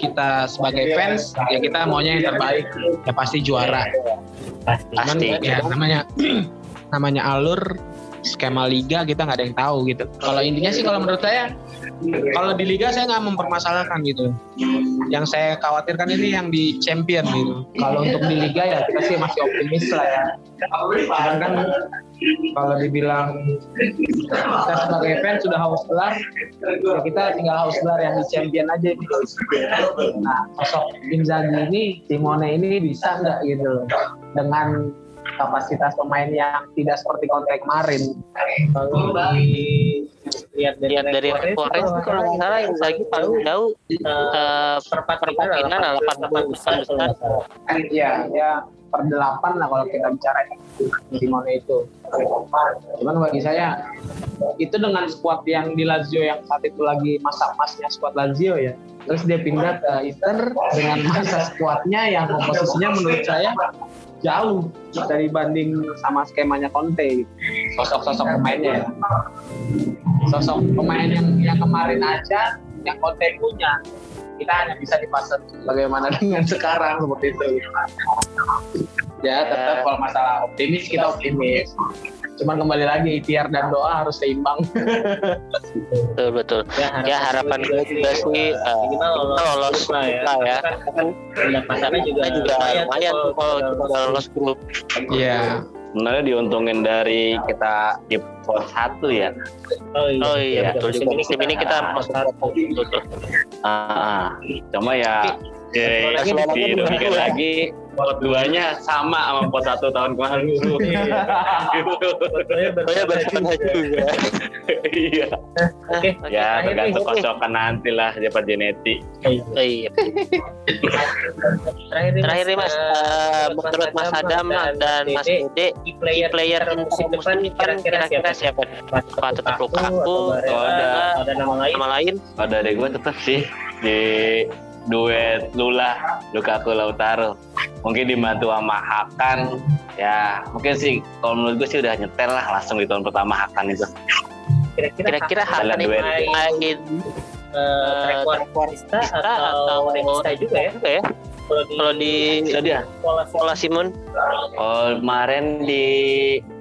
kita sebagai fans ya kita maunya yang terbaik ya pasti juara pasti cuman Pasti. ya namanya namanya alur skema liga kita nggak ada yang tahu gitu. Kalau intinya sih kalau menurut saya kalau di liga saya nggak mempermasalahkan gitu. Yang saya khawatirkan ini yang di champion gitu. Kalau untuk di liga ya kita sih masih optimis lah ya. Cuman kan kalau dibilang kita sebagai fans sudah haus gelar ya kita tinggal haus gelar yang di champion aja gitu. Nah sosok Inzaghi ini Simone ini bisa nggak gitu? Dengan kapasitas pemain yang tidak seperti kontak kemarin kalau di lihat dari lihat dari sih, kalau nggak salah yang lagi paling jauh eh, perempat perempat final 88 besar besar Iya, ya per delapan lah kalau kita bicara Simone itu. Cuman bagi saya itu dengan squad yang di Lazio yang saat itu lagi masa emasnya squad Lazio ya. Terus dia pindah ke Inter dengan masa squadnya yang komposisinya menurut saya jauh dari banding sama skemanya Conte. Sosok-sosok pemainnya ya. Sosok pemain yang yang kemarin aja yang Conte punya kita hanya bisa dipasang bagaimana dengan sekarang seperti itu ya tetap kalau masalah optimis kita optimis. Cuman kembali lagi ikhtiar dan doa harus seimbang. Betul betul. Ya harapan gue juga sih eh, kita lolos grup lah ya. lah ya. kan kan pendapatannya juga kita juga lumayan kalau kita lolos grup. Iya. Sebenarnya diuntungin dari kita di pos satu ya. oh iya, oh iya betul musim juga. ini musim ini kita masuk grup betul tuh. Ah, cuma ya eh, lagi dirugikan lagi pot duanya sama sama pot satu tahun kemarin dulu. Sebetulnya Oh ya bersama juga. Iya. Oke, Ya tergantung kocokan nanti lah dapat genetik. Iya. terakhir nih Terakhir nih Mas, eh, menurut Mas Adam dan Mas Dede, key player musim depan kira-kira kira-kira siapa? siapa? Apa tetap Lukaku atau atau ada ada nama lain? nama lain? Pada dari gue tetap sih di duet Lula Lukaku Lautaro mungkin dibantu sama Hakan ya mungkin sih kalau menurut gue sih udah nyetel lah langsung di tahun pertama Hakan itu Kira-kira Hakan duet. main eh, rekordista Tista atau atau Renista juga ya? juga ya? Kalau di Kalau di Bisa dia pola Simon oh kemarin di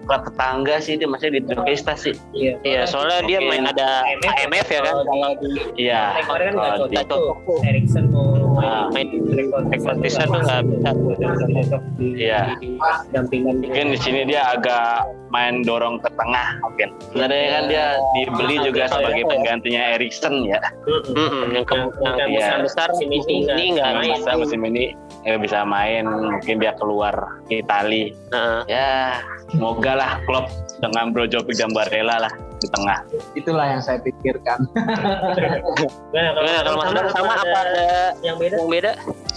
klub tetangga sih dia masih di Turkista sih. Iya. Iya, soalnya dia main ada AMF ya kan. Kalau di Iya. kemarin kan nggak kalau di- cocok. Erikson mau main Turkista tuh nggak bisa. cocok di Iya. dampingan Mungkin di sini dia agak main dorong ke tengah mungkin. Sebenarnya kan dia dibeli juga sebagai penggantinya Erikson ya. Yang ke yang Yang Iya. besar ini nggak bisa musim ini nggak bisa main, mungkin dia keluar Itali. Heeh. Ya, semoga lah klub dengan Brozovic dan Barella lah di tengah. Itulah yang saya pikirkan. Gimana kalau Mas Dar sama apa ada yang beda? yang beda?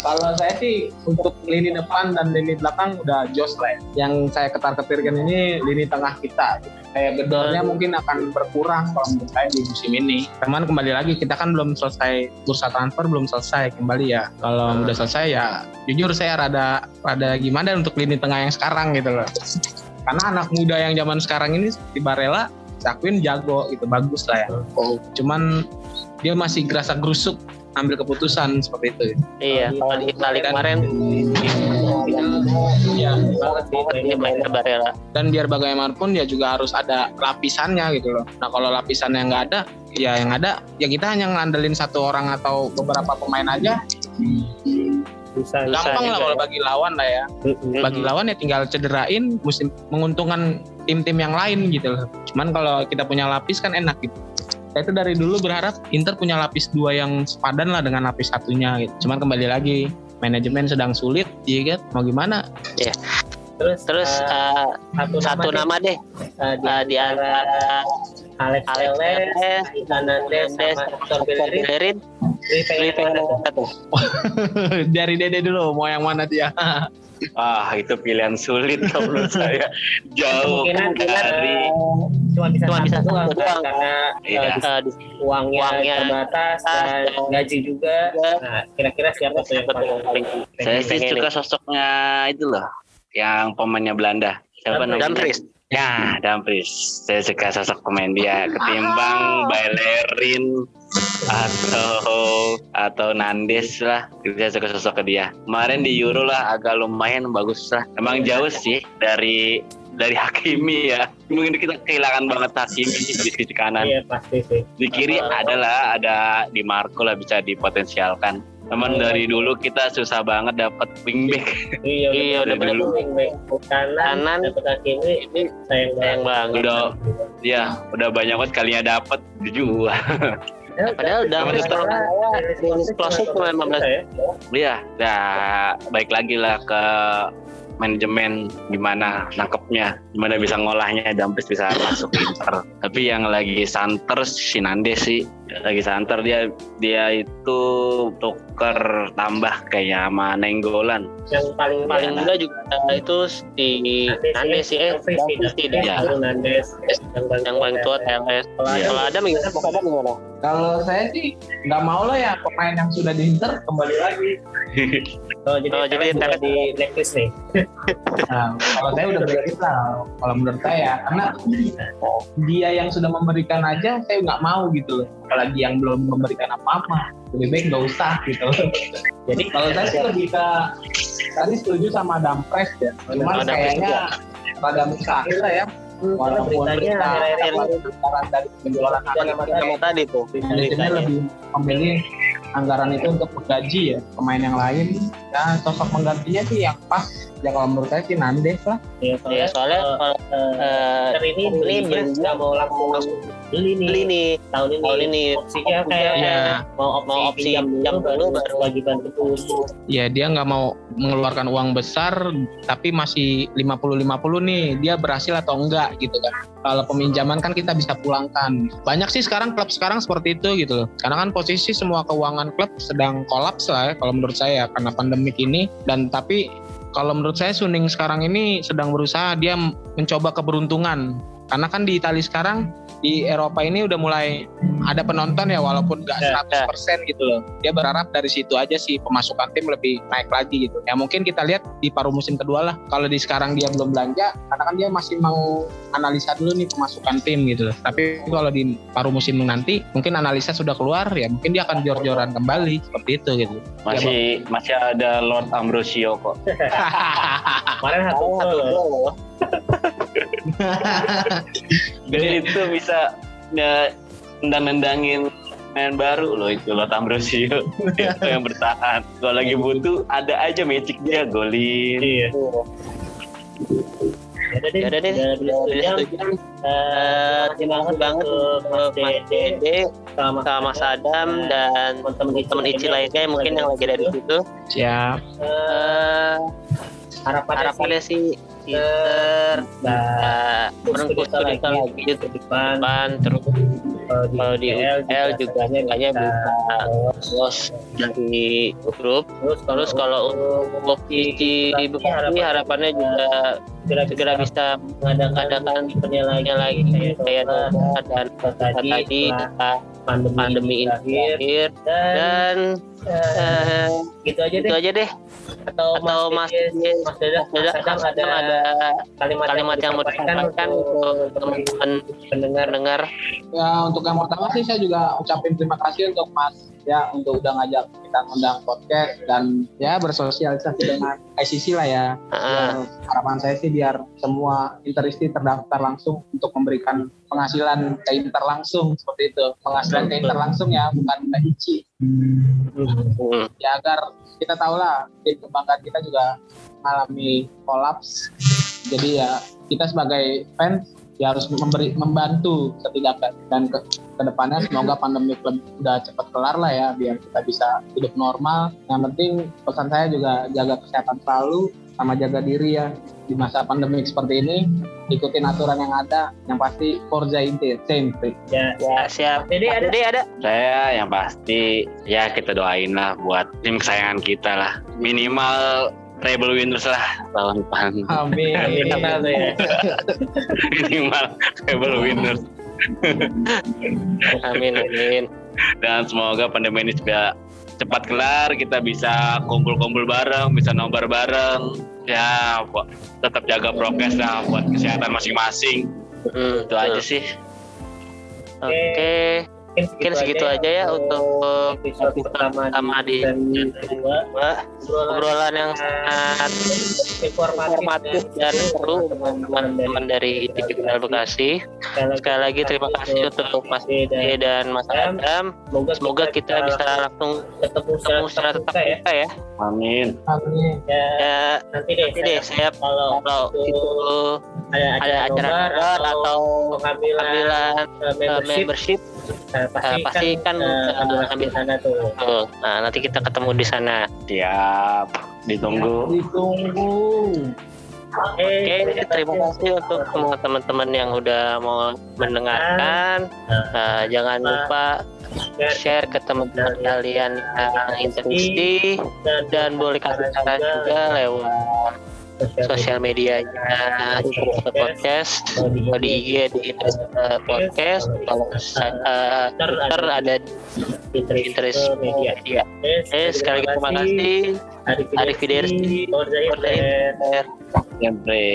Kalau saya sih untuk lini depan dan lini belakang udah jos lah ya. Yang saya ketar-ketirkan ini lini tengah kita. Kayak gedornya mungkin akan berkurang kalau menurut saya di musim ini. Cuman kembali lagi kita kan belum selesai bursa transfer belum selesai kembali ya. Kalau udah selesai ya jujur saya rada rada gimana untuk lini tengah yang sekarang gitu loh. Karena anak muda yang zaman sekarang ini seperti Barella, Sakwin jago gitu bagus lah ya. Cuman dia masih gerasa gerusuk ambil keputusan seperti itu. Iya, kalau di Itali kemarin Iya. banget sih dia mainnya Barella. dan biar bagaimanapun ya juga harus ada lapisannya gitu loh. Nah kalau lapisannya nggak ada, ya yang ada ya kita hanya ngandelin satu orang atau beberapa pemain aja. Bisa Gampang lah kalau ya. bagi lawan lah ya. Bagi lawan ya tinggal cederain, musim menguntungkan tim-tim yang lain gitu loh. Cuman kalau kita punya lapis kan enak gitu. Saya itu dari dulu berharap Inter punya lapis dua yang sepadan lah dengan lapis satunya gitu. Cuman kembali lagi manajemen sedang sulit, iya kan? Mau gimana? terus Terus eh, eh, satu, satu nama deh eh, di, eh, di antara Alex Alex Hernandez sama Hector Bellerin Satu. dari Dede dulu, mau yang mana dia? Ah, itu pilihan sulit kalau menurut saya. Jauh Kemungkinan dari cuma bisa Cuma satu bisa satu kan, doang. karena Iya. eh, Eh, di uangnya, Uangnya terbatas dan gaji juga. Nah, kira-kira siapa tuh yang paling yang paling saya sih suka sosoknya itu loh, yang pemainnya Belanda. Siapa namanya? Dumfries. Ya, Dumfries. Saya suka sosok pemain dia ketimbang Bellerin atau atau Nandes lah. Saya suka sosok dia. Kemarin di Euro lah agak lumayan bagus lah. Emang jauh sih dari dari Hakimi ya. Mungkin kita kehilangan banget Hakimi di sisi kanan. Iya pasti sih. Di kiri adalah ada di Marco lah bisa dipotensialkan. Teman dari dulu kita susah banget dapat wingback. Iya, Iya, udah bener. bener. Wingback kanan, Kanan. dapat kaki ini, ini sayang Sayang banget. banget. Udah ya, udah banyak banget kalinya dapat dijual. Padahal Sementara kalau Dennis Dennis Klose Klose cuma 15 ya. Iya, nah baik lagi lah ke manajemen gimana nangkepnya, gimana bisa ngolahnya Dumfries bisa masuk Inter. Tapi yang lagi santer si Nande sih, lagi santer dia dia itu tuker tambah kayak sama Nenggolan. Yang paling paling muda juga eh, itu si Nandes sih eh. Iya. Baru Nandes yang paling tua TLS. Kalau Iya. Kalau ada gimana? Kalau ada gimana? Kalau saya sih nggak mau lah ya pemain yang sudah di Inter kembali lagi. Oh, jadi, Oh, jadi di blacklist nih. Nah, kalau saya udah berarti lah, kalau menurut saya, karena dia yang sudah memberikan aja, saya nggak mau gitu loh. Apalagi yang belum memberikan apa-apa, lebih baik nggak usah gitu. Jadi kalau saya sih lebih ke, tadi setuju sama Dampres ya, cuman Dampres kayaknya rada mustahil lah ya. Walaupun beritanya akhir-akhir anggaran dari penjualan Yang tadi tuh. manajemen lebih memilih anggaran itu untuk menggaji ya pemain yang lain dan sosok menggantinya sih yang pas ya kalau menurut saya sih Nandes lah. Ya, Ya soalnya eh, kalau eh, eh, ini ini beli beli- nggak mau langsung beli nih. beli nih. Tahun ini tahun ini. opsinya kayak Iya. mau opsi, Mau opsi pinjam pinjam dulu baru dulu, baru kewajiban terus ya dia nggak mau mengeluarkan uang besar tapi masih 50-50 nih. Dia berhasil atau enggak gitu kan. Kalau peminjaman kan kita bisa pulangkan. Banyak sih sekarang klub sekarang seperti itu gitu loh. Karena kan posisi semua keuangan klub sedang kolaps lah ya, kalau menurut saya karena pandemik ini. Dan tapi kalau menurut saya Suning sekarang ini sedang berusaha dia mencoba keberuntungan karena kan di Italia sekarang di Eropa ini udah mulai ada penonton ya walaupun nggak Ya, 100% gitu loh. Dia berharap dari situ aja sih pemasukan tim lebih naik lagi gitu. Ya mungkin kita lihat di paruh musim kedua lah. Kalau di sekarang dia belum belanja karena kan dia masih mau analisa dulu nih pemasukan tim gitu loh. Tapi kalau di paruh musim nanti mungkin analisa sudah keluar ya mungkin dia akan jor-joran kembali seperti itu gitu. Masih masih ada Lord Ambrosio kok. kemarin satu satu. Jadi itu bisa ya, nendang-nendangin main baru loh itu lo Ambrosio itu yang bertahan. Kalau lagi butuh ada aja magic dia golin. Iya. Deh, Yaudah deh, udah udah lebih satu satu jam. jam. Eh, Terima kasih banget untuk Mas Dede, sama sama Mas Adam dan teman-teman Ici lainnya yang mungkin yang lagi ada di situ. Siap. Eh, Eh, harapannya, harapannya sih kita nah, merengkuh kita lagi lagi ke depan. depan terus kalau di, kalau di UCL juga seenggaknya bisa lolos. dari grup. Terus terus kalau untuk Ici Bekasi harapannya juga segera segera bisa mengadakan eventnya lagi. Kayak dan tadi, pandemi, pandemi ini berakhir. berakhir. Dan, dan eh, gitu aja itu deh. aja deh. Atau, atau Mas Mas Mas ada, ada kalimat, kalimat yang mau disampaikan untuk teman-teman pendengar. pendengar. Ya untuk yang pertama sih saya juga ucapin terima kasih untuk Mas ya untuk udah ngajak kita ngundang podcast dan ya bersosialisasi dengan ICC lah ya. Ya, harapan saya sih biar semua interisti terdaftar langsung untuk memberikan penghasilan ke inter langsung seperti itu. Penghasilan ke inter langsung ya bukan ke ICI. hmm. Ya agar kita tahu lah tim kebanggaan kita juga mengalami kolaps. Jadi ya kita sebagai fans ya harus memberi membantu setidaknya dan ke ke depannya semoga pandemi udah cepat kelar lah ya biar kita bisa hidup normal. Yang penting pesan saya juga jaga kesehatan selalu sama jaga diri ya. Di masa pandemi seperti ini ikutin aturan yang ada. Yang pasti Forza Inti sempre ya, ya siap. Dede ada Dede ada. Saya yang pasti ya kita doain lah buat tim kesayangan kita lah. Minimal treble winners lah tahun depan. amin ya Minimal treble winners. amin amin Dan semoga pandemi ini juga cepat kelar, kita bisa kumpul-kumpul bareng, bisa nobar bareng. Ya, buat- tetap jaga prokes lah buat kesehatan masing-masing. hmm, Itu aja sih. oke mungkin segitu aja ya untuk episode pertama pertama di obrolan yang sangat informatif dan seru teman-teman dari ITB Kriminal Bekasi. Sekali lagi terima kasih untuk Mas Dede dan Mas Adam. Semoga kita bisa langsung ketemu secara tetap muka ya ya. Amin. amin ya Ya, nanti deh nanti deh saya kalau kalau itu itu ada ada acara atau pengambilan uh, uh, membership membership uh, pasti, uh, pasti kan, uh, uh, ambil ambil- di sana tuh tuh. Nah, nanti kita ketemu di sana. Siap. Ditunggu. ditunggu Oke, terima kasih untuk semua teman-teman yang udah mau mendengarkan. Uh, jangan lupa share ke teman-teman kalian yang interesti dan boleh kasih saran juga lewat sosial medianya Interest Podcast kalau di IG di Interest uh, Podcast kalau uh, Twitter ada di Interest Media. Eh, sekali lagi terima kasih. Arif Arif Fidersi. Inter. Sempre.